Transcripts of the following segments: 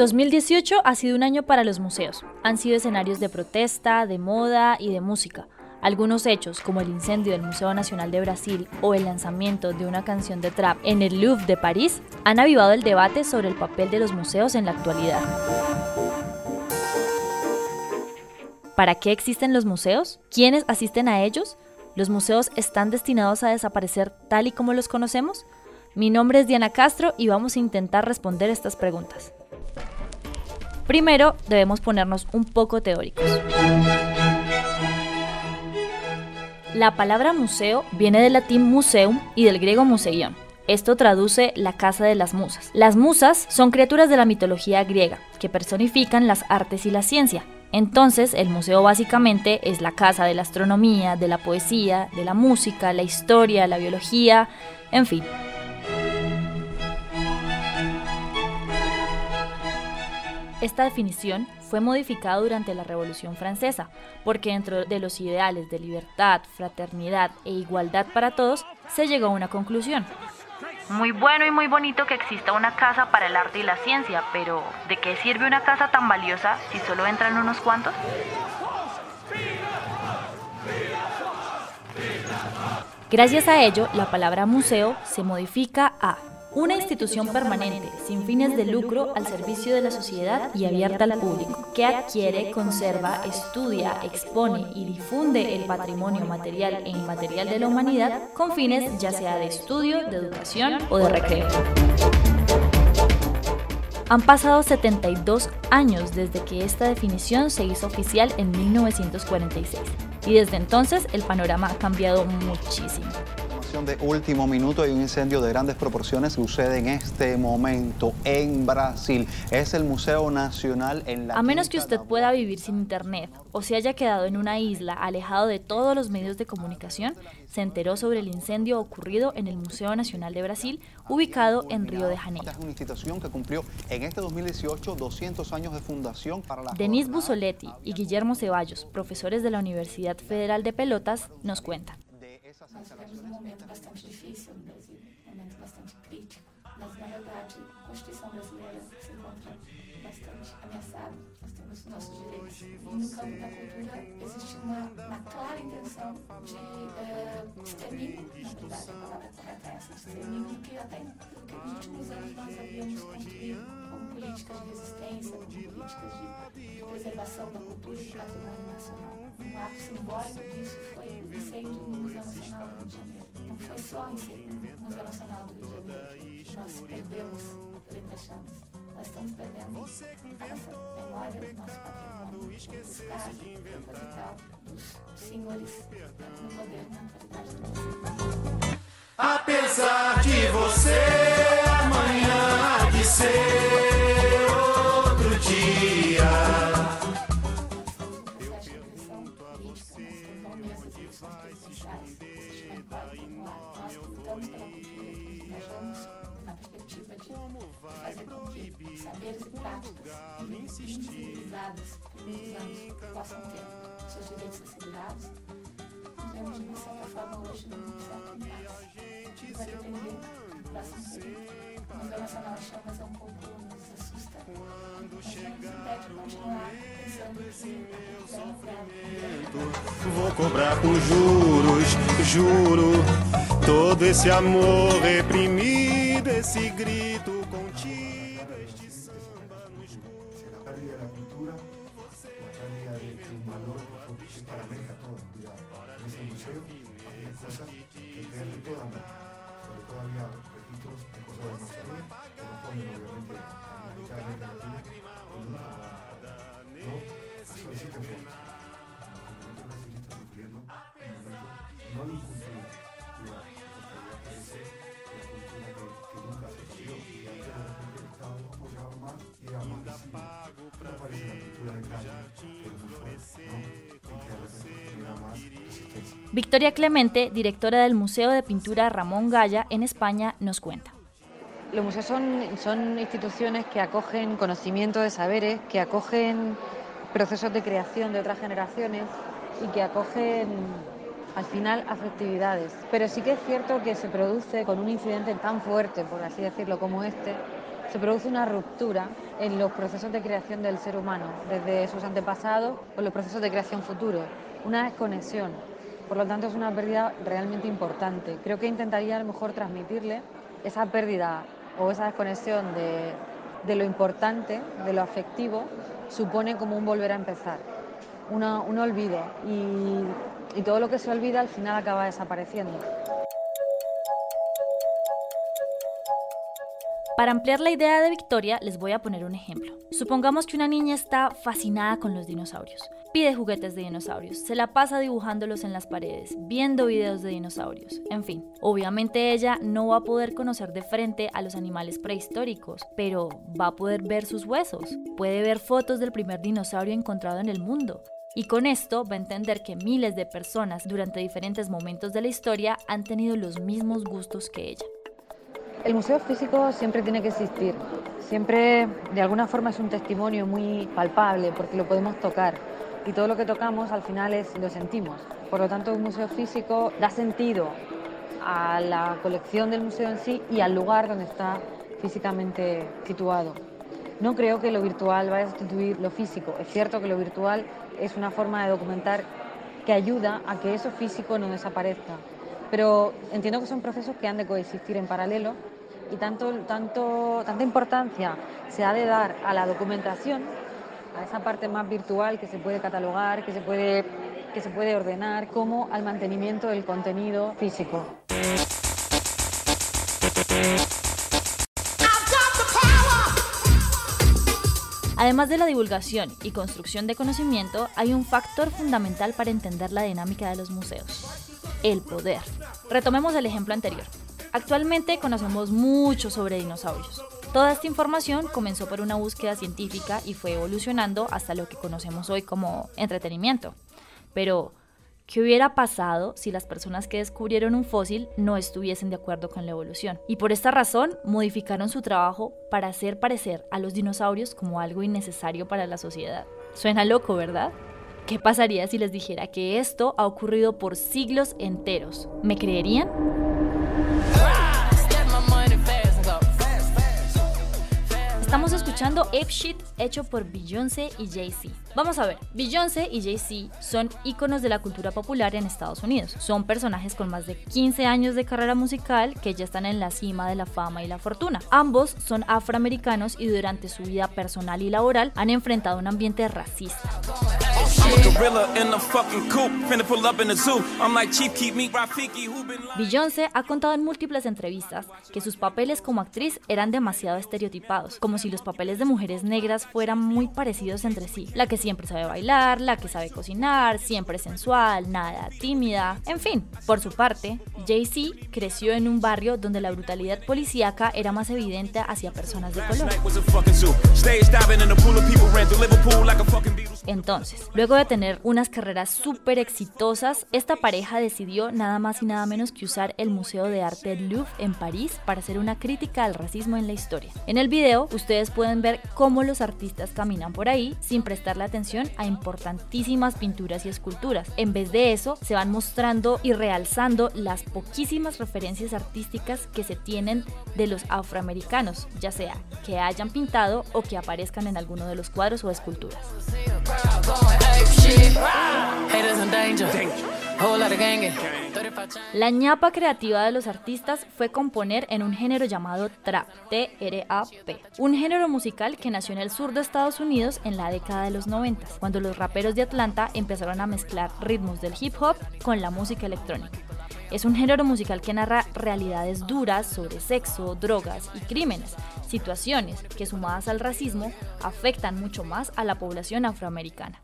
2018 ha sido un año para los museos. Han sido escenarios de protesta, de moda y de música. Algunos hechos, como el incendio del Museo Nacional de Brasil o el lanzamiento de una canción de trap en el Louvre de París, han avivado el debate sobre el papel de los museos en la actualidad. ¿Para qué existen los museos? ¿Quiénes asisten a ellos? ¿Los museos están destinados a desaparecer tal y como los conocemos? Mi nombre es Diana Castro y vamos a intentar responder estas preguntas. Primero, debemos ponernos un poco teóricos. La palabra museo viene del latín museum y del griego museion. Esto traduce la casa de las musas. Las musas son criaturas de la mitología griega que personifican las artes y la ciencia. Entonces, el museo básicamente es la casa de la astronomía, de la poesía, de la música, la historia, la biología, en fin. Esta definición fue modificada durante la Revolución Francesa, porque dentro de los ideales de libertad, fraternidad e igualdad para todos, se llegó a una conclusión. Muy bueno y muy bonito que exista una casa para el arte y la ciencia, pero ¿de qué sirve una casa tan valiosa si solo entran unos cuantos? Gracias a ello, la palabra museo se modifica a una institución permanente, sin fines de lucro, al servicio de la sociedad y abierta al público, que adquiere, conserva, estudia, expone y difunde el patrimonio material e inmaterial de la humanidad con fines ya sea de estudio, de educación o de recreo. Han pasado 72 años desde que esta definición se hizo oficial en 1946 y desde entonces el panorama ha cambiado muchísimo de último minuto hay un incendio de grandes proporciones que sucede en este momento en Brasil. Es el Museo Nacional en la... A menos que usted pueda vivir sin internet o se haya quedado en una isla alejado de todos los medios de comunicación, se enteró sobre el incendio ocurrido en el Museo Nacional de Brasil, ubicado en Río de Janeiro. Es una institución que cumplió en este 2018 200 años de fundación para la... Denis Bussoletti y Guillermo Ceballos, profesores de la Universidad Federal de Pelotas, nos cuentan. Nós tivemos um momento bastante difícil no Brasil, um momento bastante crítico, mas na verdade a Constituição brasileira se encontra bastante ameaçada, nós temos nossos direitos. E no campo da cultura existe uma, uma clara intenção de uh, extermínio, na verdade a palavra correta é essa, extermínio que até que nos últimos anos nós havíamos construído como políticas de resistência, como políticas de preservação da cultura e do patrimônio nacional. Um ato simbólico disso foi o incêndio no Museu Nacional do Rio de Janeiro. Não foi só o incêndio no Museu Nacional do Rio de Janeiro. Nós perdemos Preta Chamas. Nós estamos perdendo a nossa memória, nosso patrimônio, buscar o capital dos senhores no poder na autoridade do Brasil. Apesar de você, amanhã há de ser vai se esconder da enorme euforia. Como vai proibir quando o galo insistir em encantar? Seus direitos são nós Temos, de certa forma, hoje, um certo embate. E vai depender do próximo período. O Museu Nacional de Chamas é um pouco nos assusta. Mas não nos impede de continuar pensando que Vou cobrar com juros, juro, todo esse amor reprimido, esse grito contido, este samba no escuro. la pérdida de la cultura, la pérdida de, de un valor que es para América toda, cuidado. En ese Victoria Clemente, directora del Museo de Pintura Ramón Gaya en España, nos cuenta. Los museos son, instituciones que acogen conocimiento de saberes, que acogen procesos de creación de otras generaciones y que acogen al final afectividades. Pero sí que es cierto que se produce con un incidente tan fuerte, por así decirlo, como este, se produce una ruptura en los procesos de creación del ser humano, desde sus antepasados o los procesos de creación futuros, una desconexión. Por lo tanto, es una pérdida realmente importante. Creo que intentaría a lo mejor transmitirle esa pérdida o esa desconexión de, de lo importante, de lo afectivo, supone como un volver a empezar, una, un olvido y, y todo lo que se olvida al final acaba desapareciendo. Para ampliar la idea de Victoria, les voy a poner un ejemplo. Supongamos que una niña está fascinada con los dinosaurios. Pide juguetes de dinosaurios, se la pasa dibujándolos en las paredes, viendo videos de dinosaurios, en fin. Obviamente ella no va a poder conocer de frente a los animales prehistóricos, pero va a poder ver sus huesos, puede ver fotos del primer dinosaurio encontrado en el mundo, y con esto va a entender que miles de personas durante diferentes momentos de la historia han tenido los mismos gustos que ella. El museo físico siempre tiene que existir, siempre de alguna forma es un testimonio muy palpable porque lo podemos tocar y todo lo que tocamos al final es lo sentimos. Por lo tanto, un museo físico da sentido a la colección del museo en sí y al lugar donde está físicamente situado. No creo que lo virtual vaya a sustituir lo físico. Es cierto que lo virtual es una forma de documentar que ayuda a que eso físico no desaparezca. Pero entiendo que son procesos que han de coexistir en paralelo y tanto, tanto, tanta importancia se ha de dar a la documentación, a esa parte más virtual que se puede catalogar, que se puede, que se puede ordenar, como al mantenimiento del contenido físico. Además de la divulgación y construcción de conocimiento, hay un factor fundamental para entender la dinámica de los museos, el poder. Retomemos el ejemplo anterior. Actualmente conocemos mucho sobre dinosaurios. Toda esta información comenzó por una búsqueda científica y fue evolucionando hasta lo que conocemos hoy como entretenimiento. Pero, ¿Qué hubiera pasado si las personas que descubrieron un fósil no estuviesen de acuerdo con la evolución? Y por esta razón modificaron su trabajo para hacer parecer a los dinosaurios como algo innecesario para la sociedad. Suena loco, ¿verdad? ¿Qué pasaría si les dijera que esto ha ocurrido por siglos enteros? ¿Me creerían? Estamos escuchando Ape Shit hecho por Beyoncé y Jay-Z. Vamos a ver, Beyoncé y Jay-Z son íconos de la cultura popular en Estados Unidos. Son personajes con más de 15 años de carrera musical que ya están en la cima de la fama y la fortuna. Ambos son afroamericanos y durante su vida personal y laboral han enfrentado un ambiente racista. Beyoncé ha contado en múltiples entrevistas que sus papeles como actriz eran demasiado estereotipados, como si los papeles de mujeres negras fueran muy parecidos entre sí. La que siempre sabe bailar, la que sabe cocinar, siempre sensual, nada tímida, en fin. Por su parte, Jay-Z creció en un barrio donde la brutalidad policíaca era más evidente hacia personas de color. Entonces, luego de tener unas carreras súper exitosas, esta pareja decidió nada más y nada menos que usar el Museo de Arte Louvre en París para hacer una crítica al racismo en la historia. En el video, ustedes pueden ver cómo los artistas caminan por ahí sin prestarle atención a importantísimas pinturas y esculturas. En vez de eso, se van mostrando y realzando las poquísimas referencias artísticas que se tienen de los afroamericanos, ya sea que hayan pintado o que aparezcan en alguno de los cuadros o esculturas. La ñapa creativa de los artistas fue componer en un género llamado trap, T-R-A-P, un género musical que nació en el sur de Estados Unidos en la década de los 90, cuando los raperos de Atlanta empezaron a mezclar ritmos del hip hop con la música electrónica. Es un género musical que narra realidades duras sobre sexo, drogas y crímenes, situaciones que sumadas al racismo afectan mucho más a la población afroamericana.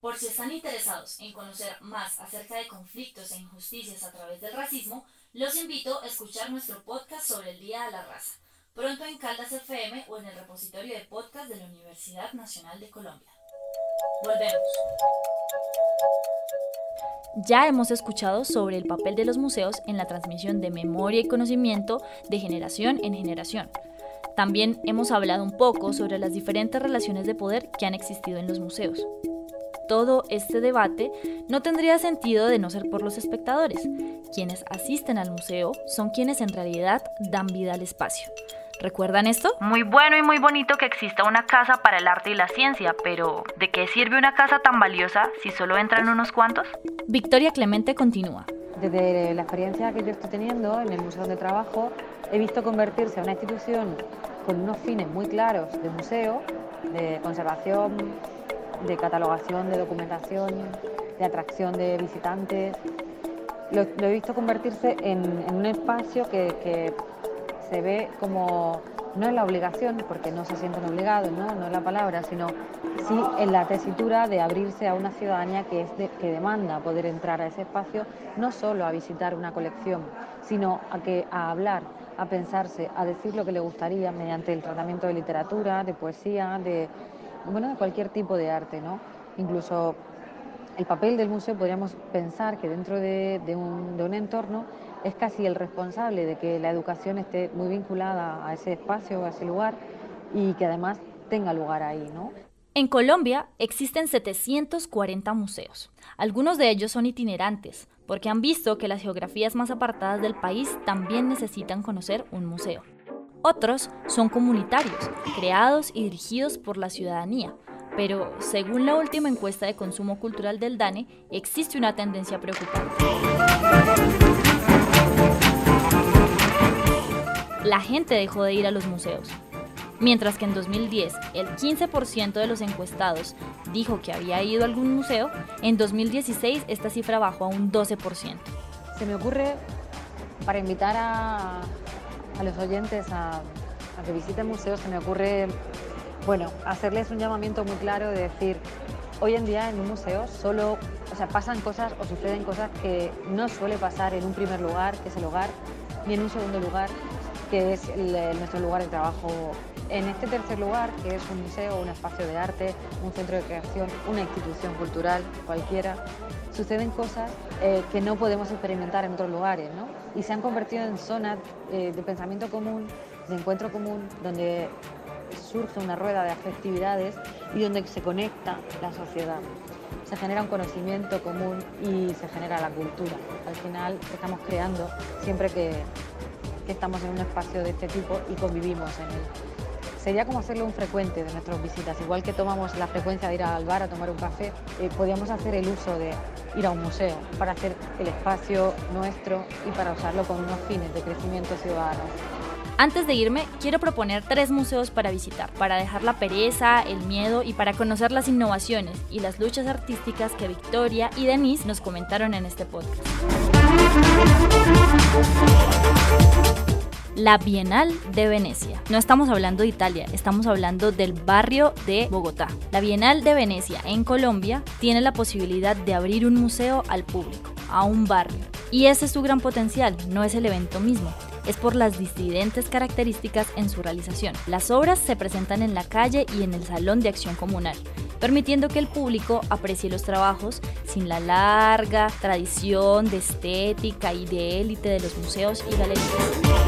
Por si están interesados en conocer más acerca de conflictos e injusticias a través del racismo, los invito a escuchar nuestro podcast sobre el Día de la Raza, pronto en Caldas FM o en el repositorio de podcast de la Universidad Nacional de Colombia. Volvemos. Ya hemos escuchado sobre el papel de los museos en la transmisión de memoria y conocimiento de generación en generación. También hemos hablado un poco sobre las diferentes relaciones de poder que han existido en los museos. Todo este debate no tendría sentido de no ser por los espectadores. Quienes asisten al museo son quienes en realidad dan vida al espacio. ¿Recuerdan esto? Muy bueno y muy bonito que exista una casa para el arte y la ciencia, pero ¿de qué sirve una casa tan valiosa si solo entran unos cuantos? Victoria Clemente continúa. Desde la experiencia que yo estoy teniendo en el museo donde trabajo, he visto convertirse a una institución con unos fines muy claros de museo, de conservación, de catalogación, de documentación, de atracción de visitantes. Lo, he visto convertirse en, un espacio que, se ve como no en la obligación, porque no se sienten obligados, ¿no? no es la palabra, sino sí en la tesitura de abrirse a una ciudadanía que, es que demanda poder entrar a ese espacio, no solo a visitar una colección, sino a, que, a hablar, a pensarse, a decir lo que le gustaría mediante el tratamiento de literatura, de poesía, de, bueno, de cualquier tipo de arte. ¿no? Incluso el papel del museo podríamos pensar que dentro de, un, un entorno es casi el responsable de que la educación esté muy vinculada a ese espacio, a ese lugar y que además tenga lugar ahí, ¿no? En Colombia existen 740 museos. Algunos de ellos son itinerantes, porque han visto que las geografías más apartadas del país también necesitan conocer un museo. Otros son comunitarios, creados y dirigidos por la ciudadanía, pero según la última encuesta de consumo cultural del DANE, existe una tendencia preocupante la gente dejó de ir a los museos. Mientras que en 2010 el 15% de los encuestados dijo que había ido a algún museo, en 2016 esta cifra bajó a un 12%. Se me ocurre, para invitar a, los oyentes a, a que visiten museos, se me ocurre, bueno, hacerles un llamamiento muy claro de decir, hoy en día en un museo solo, o sea, pasan cosas o suceden cosas que no suele pasar en un primer lugar, que es el hogar, ni en un segundo lugar, que es nuestro lugar de trabajo. En este tercer lugar, que es un museo, un espacio de arte, un centro de creación, una institución cultural, cualquiera, suceden cosas eh, que no podemos experimentar en otros lugares, ¿no? Y se han convertido en zonas eh, de pensamiento común, de encuentro común, donde surge una rueda de afectividades y donde se conecta la sociedad. Se genera un conocimiento común y se genera la cultura. Al final estamos creando siempre que, que estamos en un espacio de este tipo y convivimos en él. Sería como hacerlo un frecuente de nuestras visitas, igual que tomamos la frecuencia de ir al bar a tomar un café, eh, podríamos hacer el uso de ir a un museo para hacer el espacio nuestro y para usarlo con unos fines de crecimiento ciudadano. Antes de irme, quiero proponer tres museos para visitar, para dejar la pereza, el miedo y para conocer las innovaciones y las luchas artísticas que Victoria y Denise nos comentaron en este podcast. La Bienal de Venecia. No estamos hablando de Italia, estamos hablando del barrio de Bogotá. La Bienal de Venecia en Colombia tiene la posibilidad de abrir un museo al público, a un barrio. Y ese es su gran potencial, no es el evento mismo es por las disidentes características en su realización. Las obras se presentan en la calle y en el salón de acción comunal, permitiendo que el público aprecie los trabajos sin la larga tradición de estética y de élite de los museos y galerías.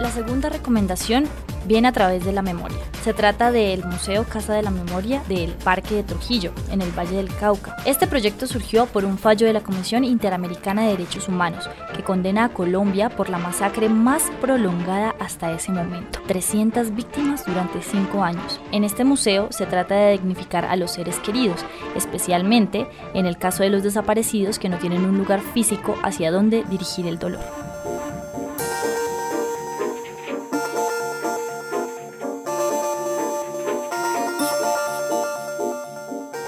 La segunda recomendación viene a través de la memoria. Se trata del Museo Casa de la Memoria del Parque de Trujillo, en el Valle del Cauca. Este proyecto surgió por un fallo de la Comisión Interamericana de Derechos Humanos, que condena a Colombia por la masacre más prolongada hasta ese momento. 300 víctimas durante 5 años. En este museo se trata de dignificar a los seres queridos, especialmente en el caso de los desaparecidos que no tienen un lugar físico hacia donde dirigir el dolor.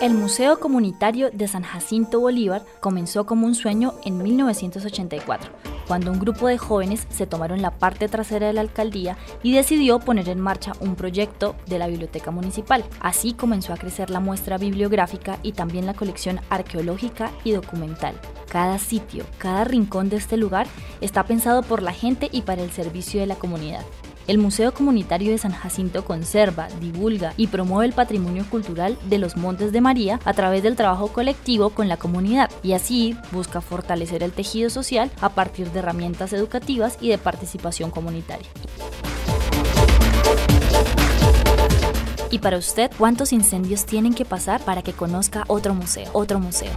El Museo Comunitario de San Jacinto Bolívar comenzó como un sueño en 1984, cuando un grupo de jóvenes se tomaron la parte trasera de la alcaldía y decidió poner en marcha un proyecto de la biblioteca municipal. Así comenzó a crecer la muestra bibliográfica y también la colección arqueológica y documental. Cada sitio, cada rincón de este lugar está pensado por la gente y para el servicio de la comunidad. El Museo Comunitario de San Jacinto conserva, divulga y promueve el patrimonio cultural de los Montes de María a través del trabajo colectivo con la comunidad y así busca fortalecer el tejido social a partir de herramientas educativas y de participación comunitaria. Y para usted, ¿cuántos incendios tienen que pasar para que conozca otro museo? Otro museo.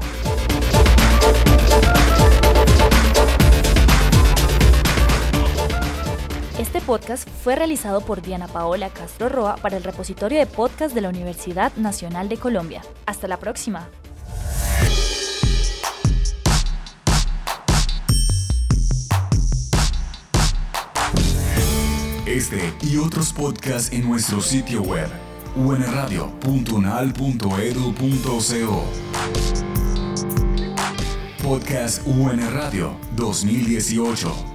Este podcast fue realizado por Diana Paola Castro Roa para el repositorio de podcast de la Universidad Nacional de Colombia. Hasta la próxima. Este y otros podcasts en nuestro sitio web unradio.unal.edu.co Podcast UN Radio 2018